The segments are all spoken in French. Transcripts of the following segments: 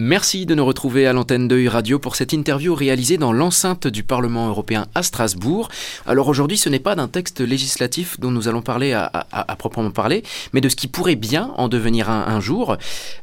Merci de nous retrouver à l'antenne de Radio pour cette interview réalisée dans l'enceinte du Parlement européen à Strasbourg. Alors aujourd'hui, ce n'est pas d'un texte législatif dont nous allons parler à, proprement parler, mais de ce qui pourrait bien en devenir un, jour.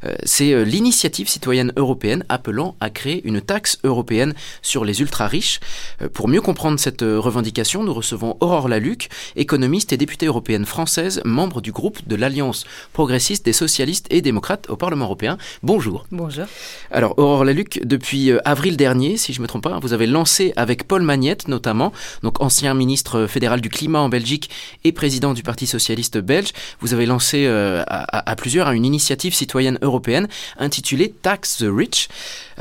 Euh, c'est euh, l'initiative citoyenne européenne appelant à créer une taxe européenne sur les ultra-riches. Euh, pour mieux comprendre cette revendication, nous recevons Aurore Laluc, économiste et députée européenne française, membre du groupe de l'Alliance progressiste des socialistes et démocrates au Parlement européen. Bonjour. Bonjour. Alors, Aurore Laluc, depuis euh, avril dernier, si je ne me trompe pas, vous avez lancé avec Paul Magnette notamment, donc ancien ministre fédéral du climat en Belgique et président du Parti socialiste belge, vous avez lancé euh, à, plusieurs une initiative citoyenne européenne intitulée Tax the Rich.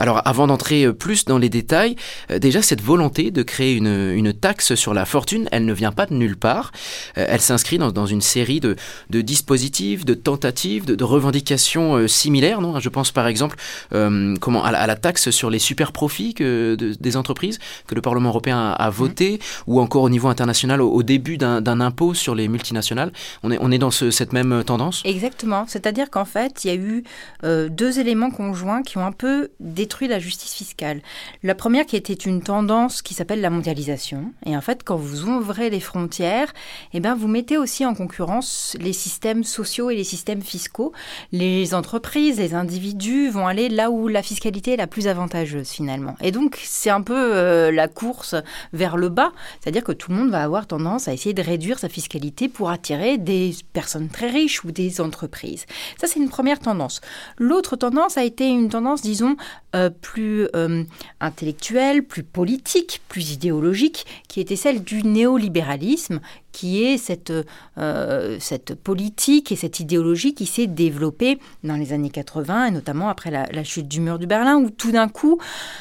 Alors, avant d'entrer euh, plus dans les détails, déjà cette volonté de créer une, taxe sur la fortune, elle ne vient pas de nulle part. elle s'inscrit dans, une série de, dispositifs, de tentatives, de, revendications similaires. Non? Je pense par exemple euh, comment, à la, taxe sur les super profits que, des entreprises que le Parlement européen a, voté, ou encore au niveau international au, début d'un impôt sur les multinationales. On est, on est dans cette même tendance? Exactement. C'est-à-dire qu'en fait, il y a eu euh, deux éléments conjoints qui ont un peu détruit la justice fiscale. La première qui était une tendance qui s'appelle la mondialisation. Et en fait, quand vous ouvrez les frontières, eh ben, vous mettez aussi en concurrence les systèmes sociaux et les systèmes fiscaux. Les entreprises, les individus vont aller là où la fiscalité est la plus avantageuse finalement. Et donc c'est un peu euh, la course vers le bas, c'est-à-dire que tout le monde va avoir tendance à essayer de réduire sa fiscalité pour attirer des personnes très riches ou des entreprises. Ça c'est une première tendance. L'autre tendance a été une tendance, disons, euh, plus euh, intellectuelle, plus politique, plus idéologique, qui était celle du néolibéralisme, qui est cette, euh, cette politique et cette idéologie qui s'est développée dans les années 80, et notamment après la, chute du mur de Berlin, où tout d'un coup,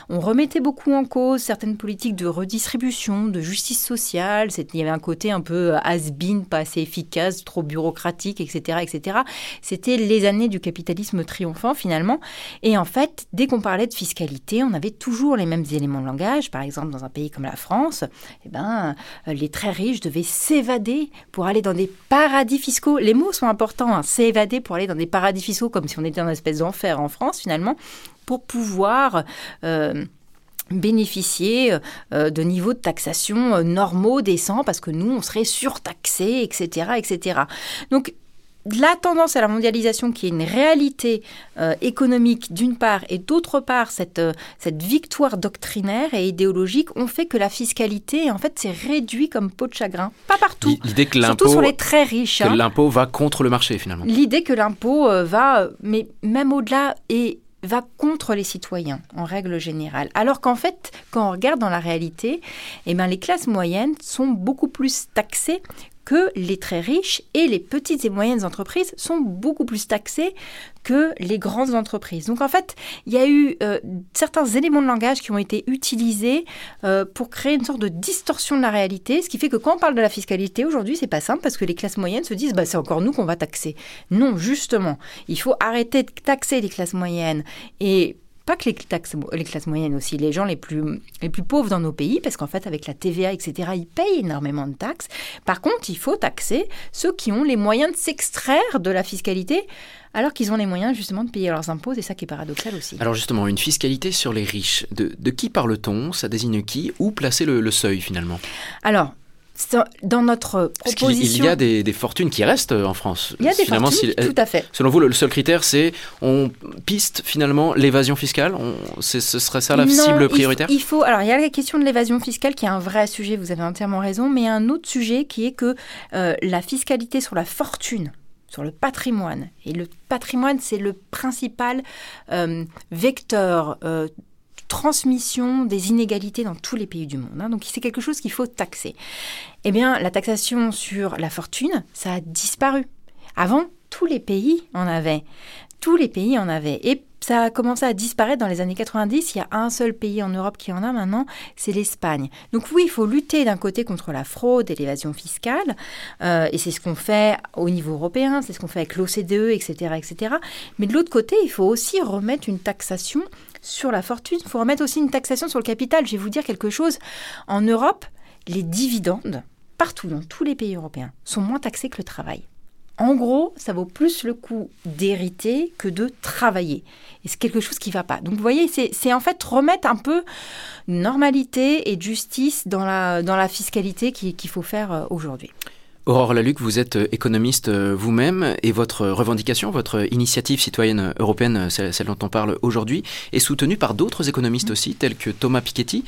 on remettait beaucoup en cause certaines politiques de redistribution, de justice sociale. Il y avait un côté un peu has-been, pas assez efficace, trop bureaucratique, etc. etc. C'était les années du capitalisme triomphant, finalement. Et en fait, dès qu'on parlait de fiscalité, on avait toujours les mêmes éléments de langage. Par exemple, dans un pays comme la France, eh ben, les très riches devaient s'évader pour aller dans des paradis fiscaux. Les mots sont importants, hein. s'évader pour aller dans des paradis fiscaux, comme si on était dans une espèce d'enfer en France finalement, pour pouvoir... Euh, bénéficier euh, de niveaux de taxation euh, normaux, décents, parce que nous, on serait surtaxés, etc., etc. Donc, la tendance à la mondialisation qui est une réalité euh, économique d'une part et d'autre part cette, euh, cette victoire doctrinaire et idéologique ont fait que la fiscalité en fait s'est réduite comme peau de chagrin. Pas partout, l'idée que surtout sur les très riches. Que hein. l'impôt va contre le marché finalement. L'idée que l'impôt euh, va, mais même au-delà et va contre les citoyens en règle générale. Alors qu'en fait, quand on regarde dans la réalité, eh ben, les classes moyennes sont beaucoup plus taxées que les très riches et les petites et moyennes entreprises sont beaucoup plus taxées que les grandes entreprises. Donc en fait, il y a eu euh, certains éléments de langage qui ont été utilisés euh, pour créer une sorte de distorsion de la réalité, ce qui fait que quand on parle de la fiscalité aujourd'hui, c'est pas simple parce que les classes moyennes se disent bah c'est encore nous qu'on va taxer. Non, justement, il faut arrêter de taxer les classes moyennes et pas que les, classes moyennes aussi, les gens les plus, les plus pauvres dans nos pays, parce qu'en fait, avec la TVA, etc., ils payent énormément de taxes. Par contre, il faut taxer ceux qui ont les moyens de s'extraire de la fiscalité alors qu'ils ont les moyens justement de payer leurs impôts, c'est ça qui est paradoxal aussi. Alors justement, une fiscalité sur les riches, de, de qui parle-t-on? Ça désigne qui? Où placer le, le seuil finalement? Alors, dans notre proposition. Il y a des, fortunes qui restent en France. Il y a des fortunes, tout à fait. Selon vous, le, seul critère, c'est on piste finalement l'évasion fiscale? Ce serait ça la cible prioritaire? il faut, Alors, il y a la question de l'évasion fiscale qui est un vrai sujet, vous avez entièrement raison, mais un autre sujet qui est que euh, la fiscalité sur la fortune, sur le patrimoine. Et le patrimoine, c'est le principal euh, vecteur euh, transmission des inégalités dans tous les pays du monde. Hein. Donc c'est quelque chose qu'il faut taxer. Eh bien, la taxation sur la fortune, ça a disparu. Avant, tous les pays en avaient. Tous les pays en avaient. Et ça a commencé à disparaître dans les années 90. Il y a un seul pays en Europe qui en a maintenant, c'est l'Espagne. Donc oui, il faut lutter d'un côté contre la fraude et l'évasion fiscale, euh, et c'est ce qu'on fait au niveau européen, c'est ce qu'on fait avec l'OCDE, etc., etc. Mais de l'autre côté, il faut aussi remettre une taxation sur la fortune. Il faut remettre aussi une taxation sur le capital. Je vais vous dire quelque chose. En Europe, les dividendes, partout dans tous les pays européens, sont moins taxés que le travail. En gros, ça vaut plus le coup d'hériter que de travailler. Et c'est quelque chose qui ne va pas. Donc vous voyez, c'est en fait remettre un peu normalité et justice dans la, fiscalité qu'il faut faire euh, aujourd'hui. Aurore Laluc, vous êtes euh, économiste euh, vous-même et votre revendication, votre initiative citoyenne européenne, celle, dont on parle aujourd'hui, est soutenue par d'autres économistes aussi, tels que Thomas Piketty.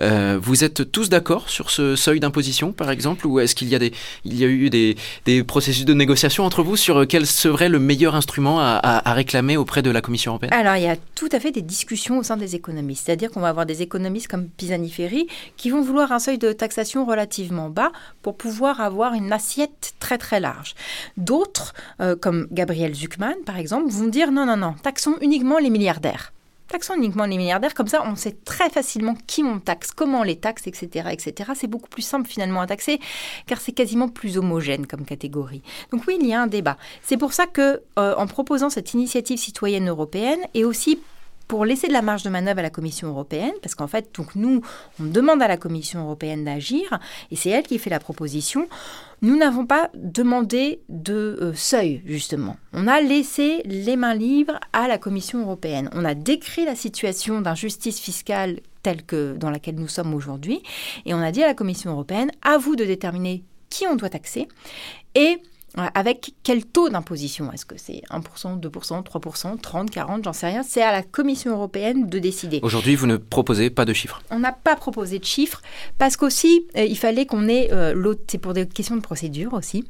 Euh, vous êtes tous d'accord sur ce seuil d'imposition, par exemple, ou est-ce qu'il y a, il y a eu des, processus de négociation entre vous sur quel serait le meilleur instrument à, réclamer auprès de la Commission européenne? Alors, il y a tout à fait des discussions au sein des économistes. C'est-à-dire qu'on va avoir des économistes comme Pisani-Ferry qui vont vouloir un seuil de taxation relativement bas pour pouvoir avoir une assiette très très large. D'autres, euh, comme Gabriel Zuckman par exemple, vont dire non, non, non, taxons uniquement les milliardaires. Taxons uniquement les milliardaires, comme ça on sait très facilement qui on taxe, comment on les taxe, etc. etc. C'est beaucoup plus simple finalement à taxer, car c'est quasiment plus homogène comme catégorie. Donc oui, il y a un débat. C'est pour ça que, euh, en proposant cette initiative citoyenne européenne, et aussi pour laisser de la marge de manœuvre à la Commission européenne, parce qu'en fait, donc nous, on demande à la Commission européenne d'agir, et c'est elle qui fait la proposition. Nous n'avons pas demandé de euh, seuil, justement. On a laissé les mains libres à la Commission européenne. On a décrit la situation d'injustice fiscale telle que dans laquelle nous sommes aujourd'hui, et on a dit à la Commission européenne, à vous de déterminer qui on doit taxer, et avec quel taux d'imposition? Est-ce que c'est 1%, 2%, 3%, 30, 40 J'en sais rien. C'est à la Commission européenne de décider. Aujourd'hui, vous ne proposez pas de chiffres On n'a pas proposé de chiffres parce qu'aussi, euh, il fallait qu'on ait euh, l'autre. C'est pour des questions de procédure aussi.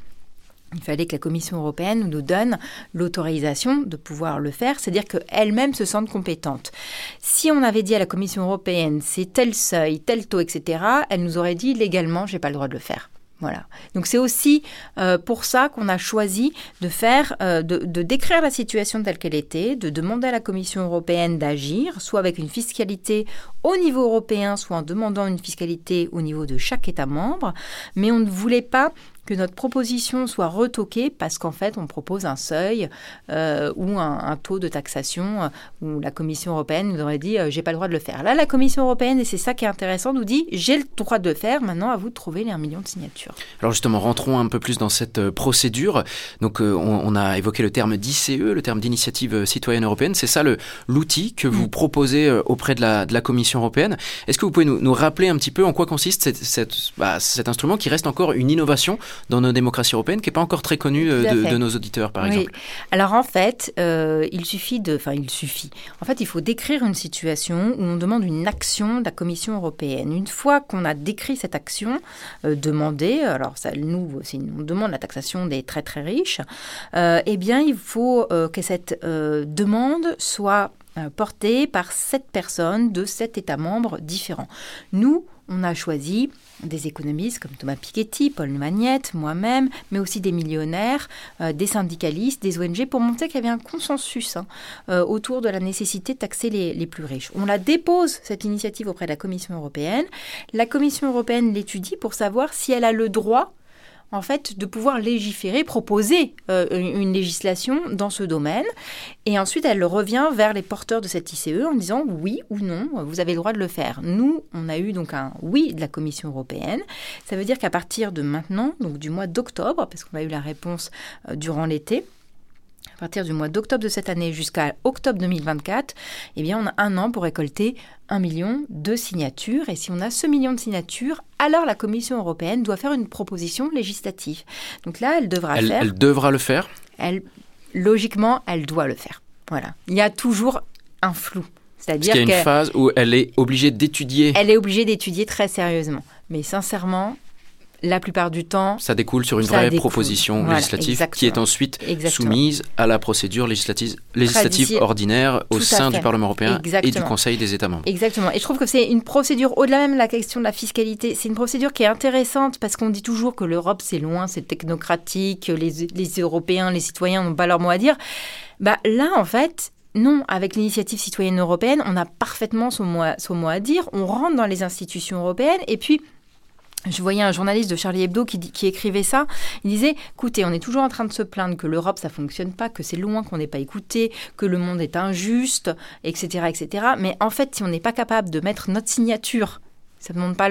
Il fallait que la Commission européenne nous donne l'autorisation de pouvoir le faire, c'est-à-dire qu'elle-même se sente compétente. Si on avait dit à la Commission européenne c'est tel seuil, tel taux, etc., elle nous aurait dit légalement j'ai pas le droit de le faire. Voilà. Donc c'est aussi euh, pour ça qu'on a choisi de faire, euh, de, de, décrire la situation telle qu'elle était, de demander à la Commission européenne d'agir, soit avec une fiscalité au niveau européen, soit en demandant une fiscalité au niveau de chaque État membre. Mais on ne voulait pas que notre proposition soit retoquée parce qu'en fait, on propose un seuil euh, ou un, taux de taxation euh, où la Commission européenne nous aurait dit euh, j'ai pas le droit de le faire. Là, la Commission européenne, et c'est ça qui est intéressant, nous dit j'ai le droit de le faire, maintenant à vous de trouver les 1 million de signatures. Alors justement, rentrons un peu plus dans cette procédure. Donc, on, a évoqué le terme d'ICE, le terme d'initiative citoyenne européenne. C'est ça l'outil que vous mm. proposez auprès de la, de la Commission européenne. Est-ce que vous pouvez nous, nous, rappeler un petit peu en quoi consiste cette, bah, cet instrument qui reste encore une innovation dans nos démocraties européennes, qui n'est pas encore très connue euh, de, nos auditeurs, par exemple. Alors en fait, euh, il suffit de, enfin il suffit. En fait, il faut décrire une situation où on demande une action de la Commission européenne. Une fois qu'on a décrit cette action euh, demandée, alors ça, nous, on demande la taxation des très très riches, eh bien il faut que cette demande soit portée par sept personnes de sept États membres différents. Nous, on a choisi des économistes comme Thomas Piketty, Paul Magnette, moi-même, mais aussi des millionnaires, euh, des syndicalistes, des ONG, pour montrer qu'il y avait un consensus hein, euh, autour de la nécessité de taxer les, les, plus riches. On la dépose, cette initiative, auprès de la Commission européenne. La Commission européenne l'étudie pour savoir si elle a le droit en fait, de pouvoir légiférer, proposer euh, une législation dans ce domaine. Et ensuite, elle revient vers les porteurs de cette ICE en disant oui ou non, vous avez le droit de le faire. Nous, on a eu donc un oui de la Commission européenne. Ça veut dire qu'à partir de maintenant, donc du mois d'octobre, parce qu'on a eu la réponse euh, durant l'été, à partir du mois d'octobre de cette année jusqu'à octobre 2024, eh bien, on a un an pour récolter un million de signatures. Et si on a ce million de signatures, alors la Commission européenne doit faire une proposition législative. Donc là, elle devra elle, faire. Elle devra le faire elle, Logiquement, elle doit le faire. Voilà. Il y a toujours un flou. C'est-à-dire qu'il y a une phase où elle est obligée d'étudier. Elle est obligée d'étudier très sérieusement. Mais sincèrement, la plupart du temps. Ça découle sur une vraie proposition législative qui est ensuite soumise à la procédure législative, législative ordinaire au sein du Parlement européen et du Conseil des États membres. Exactement. Et je trouve que c'est une procédure, au-delà même de la question de la fiscalité, c'est une procédure qui est intéressante parce qu'on dit toujours que l'Europe c'est loin, c'est technocratique, les, les Européens, les citoyens n'ont pas leur mot à dire. Bah, là, en fait, non, avec l'initiative citoyenne européenne, on a parfaitement son mot, son mot à dire. On rentre dans les institutions européennes et puis je voyais un journaliste de Charlie Hebdo qui, écrivait ça. Il disait écoutez, on est toujours en train de se plaindre que l'Europe, ça fonctionne pas, que c'est loin, qu'on n'est pas écouté, que le monde est injuste, etc., etc. Mais en fait, si on n'est pas capable de mettre notre signature Ça ne demande pas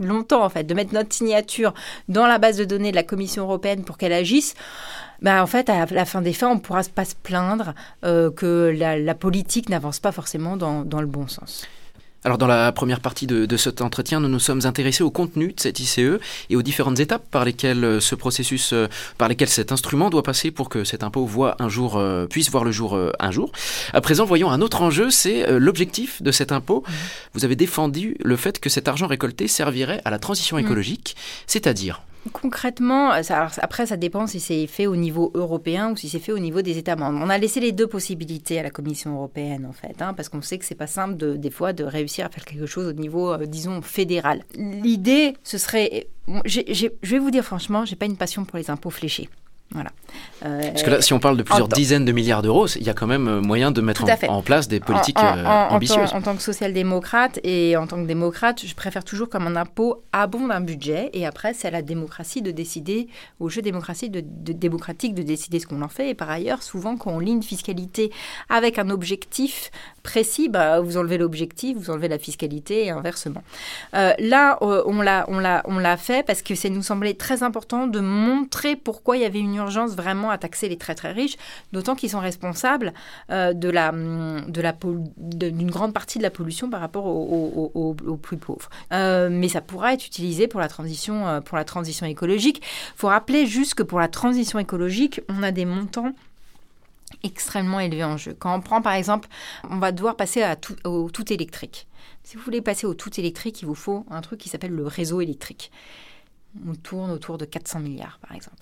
longtemps, en fait, de mettre notre signature dans la base de données de la Commission européenne pour qu'elle agisse. Bah, en fait, à la fin des fins, on ne pourra pas se plaindre euh, que la, politique n'avance pas forcément dans le bon sens. Alors dans la première partie de, cet entretien, nous nous sommes intéressés au contenu de cette ICE et aux différentes étapes par lesquelles euh, ce processus, euh, par lesquelles cet instrument doit passer pour que cet impôt voit un jour, euh, puisse voir le jour un jour. À présent, voyons un autre enjeu, c'est l'objectif de cet impôt. Mmh. Vous avez défendu le fait que cet argent récolté servirait à la transition mmh. écologique, c'est-à-dire Concrètement, après, ça dépend si c'est fait au niveau européen ou si c'est fait au niveau des États membres. On a laissé les deux possibilités à la Commission européenne, en fait, hein, parce qu'on sait que c'est pas simple, de, des fois, de réussir à faire quelque chose au niveau, euh, disons, fédéral. L'idée, ce serait. je vais vous dire franchement, j'ai pas une passion pour les impôts fléchés. Voilà. Euh, Parce que là, si on parle de plusieurs dizaines de milliards d'euros, il y a quand même euh, moyen de mettre en, place des politiques euh, ambitieuses. En, tant que social-démocrate et en tant que démocrate, je préfère toujours comme un impôt abonde un budget et après, c'est à la démocratie de décider, au jeu démocratie de, démocratique de décider ce qu'on en fait. Et par ailleurs, souvent, quand on lit une fiscalité avec un objectif précis, bah, vous enlevez l'objectif, vous enlevez la fiscalité et inversement. là, on l'a fait parce que ça nous semblait très important de montrer pourquoi il y avait une urgence vraiment à taxer les très très riches, d'autant qu'ils sont responsables euh, de la, de la, d'une grande partie de la pollution par rapport aux, plus pauvres. Euh, mais ça pourra être utilisé pour la transition, euh, pour la transition écologique. Il faut rappeler juste que pour la transition écologique, on a des montants extrêmement élevés en jeu. Quand on prend par exemple, on va devoir passer à tout, au tout électrique. Si vous voulez passer au tout électrique, il vous faut un truc qui s'appelle le réseau électrique on tourne autour de 400 milliards, par exemple.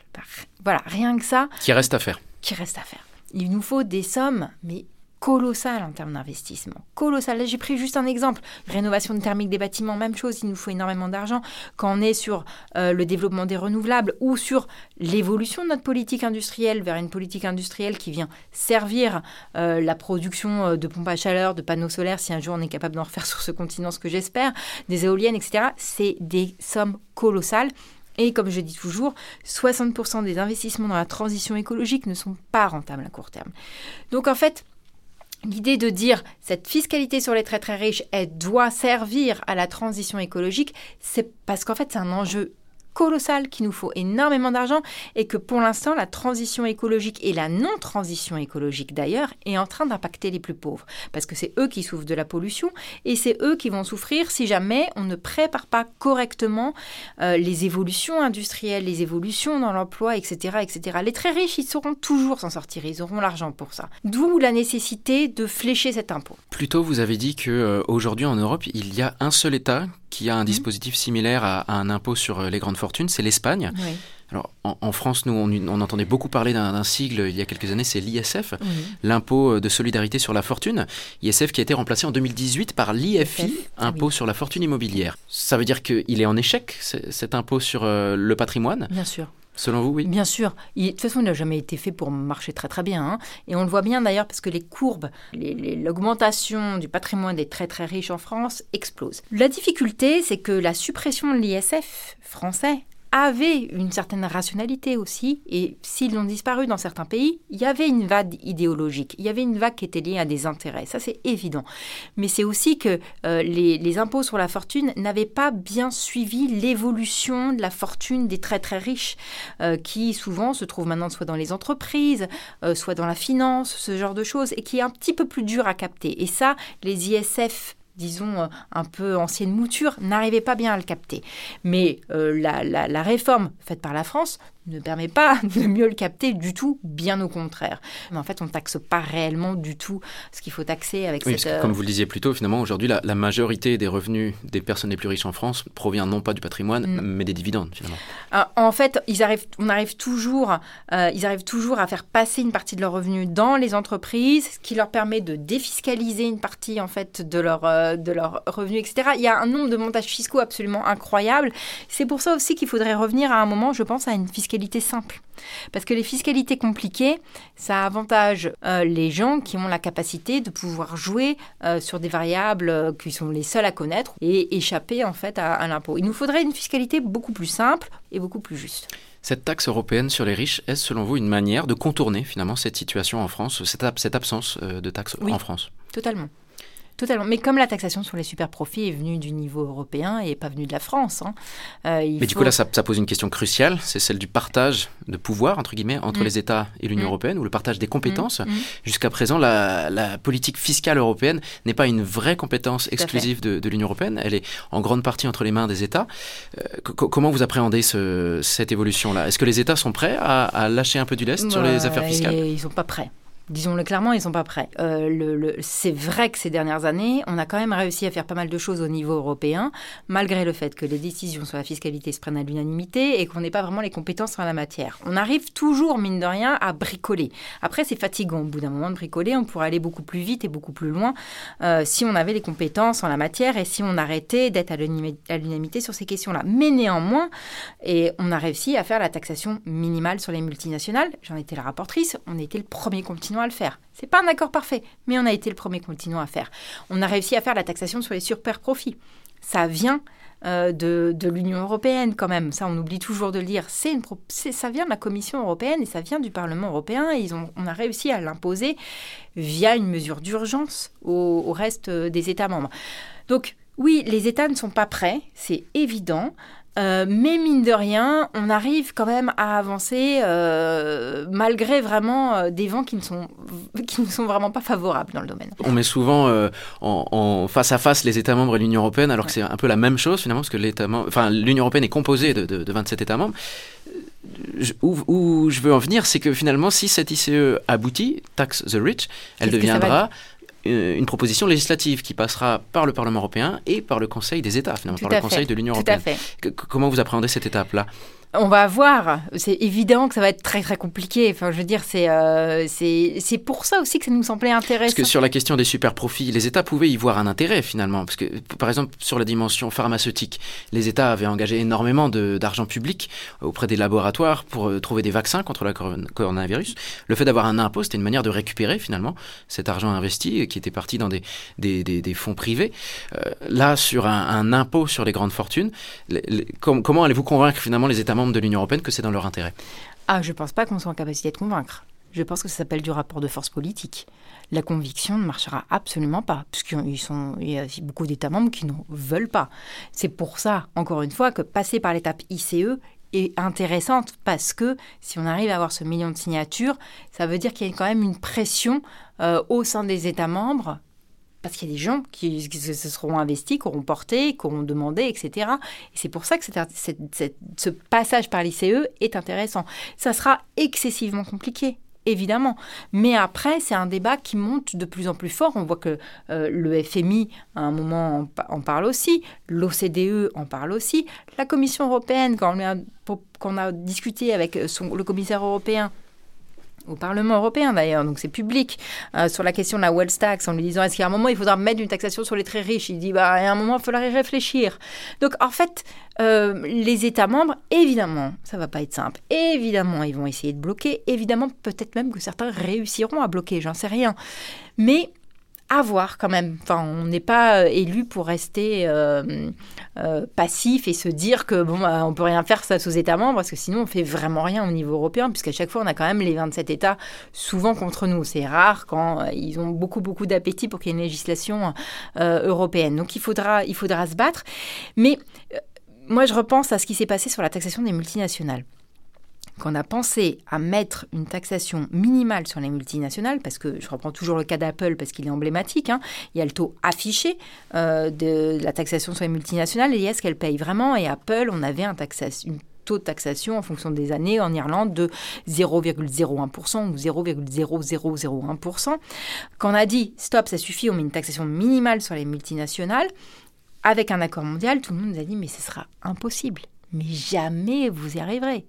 Voilà, rien que ça. Qui reste à faire. Qui reste à faire. Il nous faut des sommes, mais colossales en termes d'investissement. Colossales. Là, j'ai pris juste un exemple. Rénovation thermique des bâtiments, même chose, il nous faut énormément d'argent. Quand on est sur euh, le développement des renouvelables ou sur l'évolution de notre politique industrielle vers une politique industrielle qui vient servir euh, la production euh, de pompes à chaleur, de panneaux solaires, si un jour on est capable d'en refaire sur ce continent, ce que j'espère, des éoliennes, etc., c'est des sommes colossales. Et comme je dis toujours, 60% des investissements dans la transition écologique ne sont pas rentables à court terme. Donc en fait, L'idée de dire cette fiscalité sur les très très riches, doit servir à la transition écologique, c'est parce qu'en fait c'est un enjeu colossal, qu'il nous faut énormément d'argent et que pour l'instant, la transition écologique et la non-transition écologique d'ailleurs est en train d'impacter les plus pauvres. Parce que c'est eux qui souffrent de la pollution et c'est eux qui vont souffrir si jamais on ne prépare pas correctement euh, les évolutions industrielles, les évolutions dans l'emploi, etc., etc. Les très riches, ils sauront toujours s'en sortir, ils auront l'argent pour ça. D'où la nécessité de flécher cet impôt. Plutôt, vous avez dit que euh, aujourd'hui en Europe, il y a un seul État qui a un mhm. dispositif similaire à, un impôt sur euh, les grandes fortunes, c'est l'Espagne. Alors, en, France, nous, on, entendait beaucoup parler d'un sigle il y a quelques années, c'est l'ISF, l'impôt euh, de solidarité sur la fortune. ISF qui a été remplacé en 2018 par l'IFI, impôt sur la fortune immobilière. Ça veut dire qu'il est en échec, cet impôt sur euh, le patrimoine? Bien sûr. Selon vous, oui Bien sûr. de toute façon, il n'a jamais été fait pour marcher très très bien. Hein. Et on le voit bien d'ailleurs parce que les courbes, l'augmentation du patrimoine des très très riches en France explose. La difficulté, c'est que la suppression de l'ISF français avaient une certaine rationalité aussi, et s'ils ont disparu dans certains pays, il y avait une vague idéologique, il y avait une vague qui était liée à des intérêts, ça c'est évident. Mais c'est aussi que euh, les, impôts sur la fortune n'avaient pas bien suivi l'évolution de la fortune des très très riches, euh, qui souvent se trouvent maintenant soit dans les entreprises, euh, soit dans la finance, ce genre de choses, et qui est un petit peu plus dur à capter. Et ça, les ISF disons, euh, un peu ancienne mouture, n'arrivait pas bien à le capter. Mais euh, la, la, réforme faite par la France ne permet pas de mieux le capter du tout, bien au contraire. Mais en fait, on ne taxe pas réellement du tout ce qu'il faut taxer avec cette... Parce comme vous le disiez plus tôt, finalement, aujourd'hui, la, majorité des revenus des personnes les plus riches en France provient non pas du patrimoine, mm. mais des dividendes, finalement. Ah, en fait, ils arrivent, on arrive toujours, euh, ils arrivent toujours à faire passer une partie de leurs revenus dans les entreprises, ce qui leur permet de défiscaliser une partie, en fait, de leurs euh, de leurs revenus, etc. Il y a un nombre de montages fiscaux absolument incroyable. C'est pour ça aussi qu'il faudrait revenir à un moment, je pense, à une fiscalité simple. Parce que les fiscalités compliquées, ça avantage euh, les gens qui ont la capacité de pouvoir jouer euh, sur des variables euh, qui sont les seuls à connaître et échapper en fait à, l'impôt. Il nous faudrait une fiscalité beaucoup plus simple et beaucoup plus juste. Cette taxe européenne sur les riches, est-ce selon vous une manière de contourner finalement cette situation en France, cette, absence de taxe en France? Totalement. Totalement. Mais comme la taxation sur les super profits est venue du niveau européen et pas venue de la France. Hein, euh, Mais du coup, là, ça, pose une question cruciale. C'est celle du partage de pouvoir, entre guillemets, entre mm. les États et l'Union mm. européenne, ou le partage des compétences. Mm. Jusqu'à présent, la, politique fiscale européenne n'est pas une vraie compétence exclusive de, l'Union européenne. Elle est en grande partie entre les mains des États. Euh, comment vous appréhendez cette évolution-là? Est-ce que les États sont prêts à, lâcher un peu du lest sur les affaires fiscales? Ils ne sont pas prêts. Disons-le clairement, ils sont pas prêts. Euh, c'est vrai que ces dernières années, on a quand même réussi à faire pas mal de choses au niveau européen, malgré le fait que les décisions sur la fiscalité se prennent à l'unanimité et qu'on n'ait pas vraiment les compétences en la matière. On arrive toujours, mine de rien, à bricoler. Après, c'est fatigant. Au bout d'un moment de bricoler, on pourrait aller beaucoup plus vite et beaucoup plus loin euh, si on avait les compétences en la matière et si on arrêtait d'être à l'unanimité sur ces questions-là. Mais néanmoins, et on a réussi à faire la taxation minimale sur les multinationales. J'en étais la rapportrice. On était le premier continent à le faire. C'est pas un accord parfait, mais on a été le premier continent à faire. On a réussi à faire la taxation sur les super profits. Ça vient euh, de, l'Union européenne quand même. Ça, on oublie toujours de le dire. C'est une, ça vient de la Commission européenne et ça vient du Parlement européen. ils ont, on a réussi à l'imposer via une mesure d'urgence au, reste des États membres. Donc, oui, les États ne sont pas prêts, c'est évident. Euh, mais mine de rien, on arrive quand même à avancer euh, malgré vraiment euh, des vents qui ne, sont, qui ne sont vraiment pas favorables dans le domaine. On met souvent en, face à face les États membres et l'Union européenne, alors que c'est un peu la même chose finalement, parce que l'Union européenne est composée de, de, 27 États membres. où, où, je veux en venir, c'est que finalement, si cette ICE aboutit, Tax the Rich, elle deviendra une proposition législative qui passera par le Parlement européen et par le Conseil des États, finalement, par le Conseil de l'Union européenne. Comment vous appréhendez cette étape-là? On va voir. C'est évident que ça va être très très compliqué. Enfin, je veux dire, c'est euh, c'est pour ça aussi que ça nous semblait intéressant. Parce que sur la question des super profits, les États pouvaient y voir un intérêt finalement. Parce que, par exemple, sur la dimension pharmaceutique, les États avaient engagé énormément d'argent public auprès des laboratoires pour euh, trouver des vaccins contre le coronavirus. Le fait d'avoir un impôt, c'était une manière de récupérer finalement cet argent investi qui était parti dans des, des, des, fonds privés. Euh, là, sur un, impôt sur les grandes fortunes, comment allez-vous convaincre finalement les États membres de l'Union européenne que c'est dans leur intérêt Ah, je ne pense pas qu'on soit en capacité de convaincre. Je pense que ça s'appelle du rapport de force politique. La conviction ne marchera absolument pas, puisqu'il y a beaucoup d'États membres qui n'en veulent pas. C'est pour ça, encore une fois, que passer par l'étape ICE est intéressante, parce que si on arrive à avoir ce million de signatures, ça veut dire qu'il y a quand même une pression euh, au sein des États membres parce qu'il y a des gens qui, se seront investis, qui auront porté, qui auront demandé, etc. Et c'est pour ça que ce passage par l'ICE est intéressant. Ça sera excessivement compliqué évidemment. Mais après, c'est un débat qui monte de plus en plus fort. On voit que euh, le FMI, à un moment, en, parle aussi. L'OCDE en parle aussi. La Commission européenne, quand on a, discuté avec le commissaire européen au Parlement européen d'ailleurs, donc c'est public, euh, sur la question de la wealth tax, en lui disant est-ce qu'à un moment il faudra mettre une taxation sur les très riches? Il dit bah à un moment il faudra y réfléchir. Donc en fait, euh, les États membres, évidemment, ça va pas être simple. Évidemment, ils vont essayer de bloquer. Évidemment, peut-être même que certains réussiront à bloquer, j'en sais rien. Mais à voir quand même. On n'est pas euh, élu pour rester euh, euh, passif et se dire que bon, bah, on peut rien faire face aux États membres parce que sinon on fait vraiment rien au niveau européen puisqu'à chaque fois on a quand même les 27 États souvent contre nous. C'est rare quand ils ont beaucoup d'appétit pour qu'il y ait une législation européenne. Donc il il faudra se battre. Mais moi je repense à ce qui s'est passé sur la taxation des multinationales qu'on a pensé à mettre une taxation minimale sur les multinationales, parce que je reprends toujours le cas d'Apple parce qu'il est emblématique, hein, il y a le taux affiché euh, de la taxation sur les multinationales et est-ce qu'elles payent vraiment Et Apple, on avait un taux de taxation en fonction des années en Irlande de 0,01% ou 0,0001%. Quand on a dit stop, ça suffit, on met une taxation minimale sur les multinationales, avec un accord mondial, tout le monde nous a dit mais ce sera impossible. Mais jamais vous y arriverez.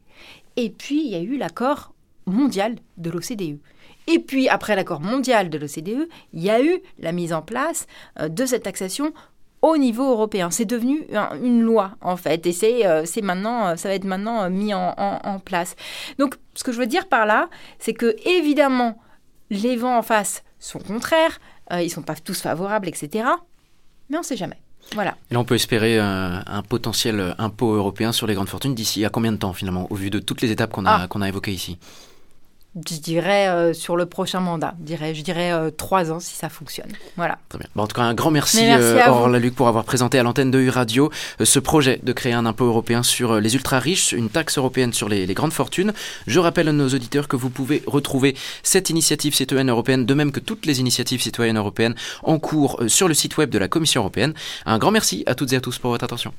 Et puis, il y a eu l'accord mondial de l'OCDE. Et puis, après l'accord mondial de l'OCDE, il y a eu la mise en place euh, de cette taxation au niveau européen. C'est devenu une loi, en fait, et c'est euh, maintenant, euh, ça va être maintenant mis en, en, place. Donc, ce que je veux dire par là, c'est que, évidemment, les vents en face sont contraires, ils ne sont pas tous favorables, etc. Mais on ne sait jamais. Voilà. Et là, on peut espérer un, potentiel impôt européen sur les grandes fortunes d'ici à combien de temps finalement, au vu de toutes les étapes qu'on a, ah. qu'on a évoquées ici? Je dirais euh, sur le prochain mandat. Je dirais, je dirais euh, trois ans si ça fonctionne. Voilà. Très bien. Bon, en tout cas, un grand merci, merci euh. Aurore Laluc pour avoir présenté à l'antenne de U-Radio euh, ce projet de créer un impôt européen sur les ultra-riches, une taxe européenne sur les, les grandes fortunes. Je rappelle à nos auditeurs que vous pouvez retrouver cette initiative citoyenne européenne, de même que toutes les initiatives citoyennes européennes, en cours sur le site web de la Commission européenne. Un grand merci à toutes et à tous pour votre attention.